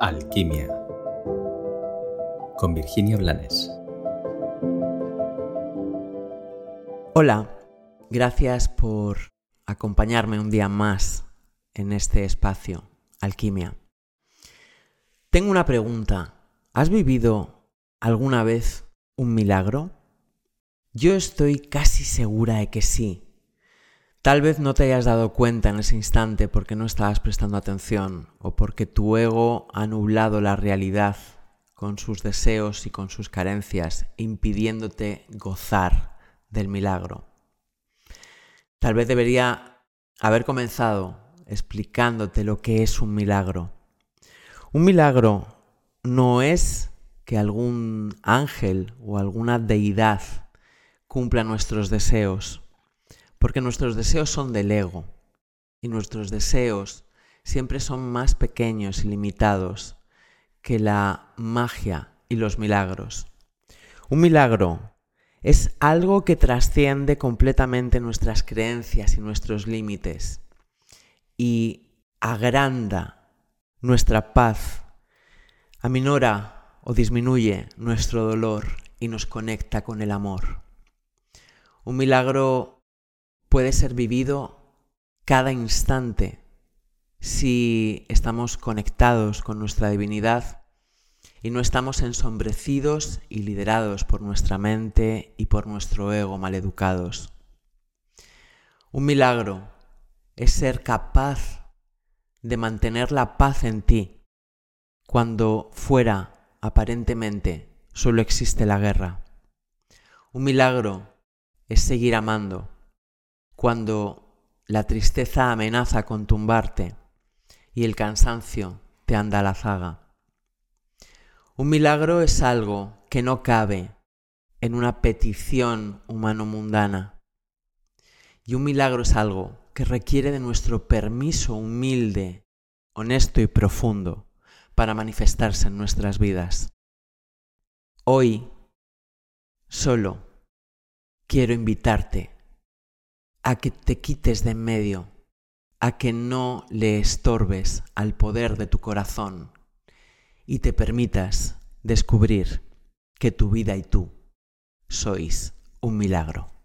Alquimia con Virginia Blanes. Hola, gracias por acompañarme un día más en este espacio, Alquimia. Tengo una pregunta. ¿Has vivido alguna vez un milagro? Yo estoy casi segura de que sí. Tal vez no te hayas dado cuenta en ese instante porque no estabas prestando atención o porque tu ego ha nublado la realidad con sus deseos y con sus carencias, impidiéndote gozar del milagro. Tal vez debería haber comenzado explicándote lo que es un milagro. Un milagro no es que algún ángel o alguna deidad cumpla nuestros deseos porque nuestros deseos son del ego y nuestros deseos siempre son más pequeños y limitados que la magia y los milagros. Un milagro es algo que trasciende completamente nuestras creencias y nuestros límites y agranda nuestra paz, aminora o disminuye nuestro dolor y nos conecta con el amor. Un milagro puede ser vivido cada instante si estamos conectados con nuestra divinidad y no estamos ensombrecidos y liderados por nuestra mente y por nuestro ego maleducados. Un milagro es ser capaz de mantener la paz en ti cuando fuera, aparentemente, solo existe la guerra. Un milagro es seguir amando cuando la tristeza amenaza con tumbarte y el cansancio te anda a la zaga. Un milagro es algo que no cabe en una petición humano-mundana. Y un milagro es algo que requiere de nuestro permiso humilde, honesto y profundo para manifestarse en nuestras vidas. Hoy solo quiero invitarte a que te quites de en medio, a que no le estorbes al poder de tu corazón y te permitas descubrir que tu vida y tú sois un milagro.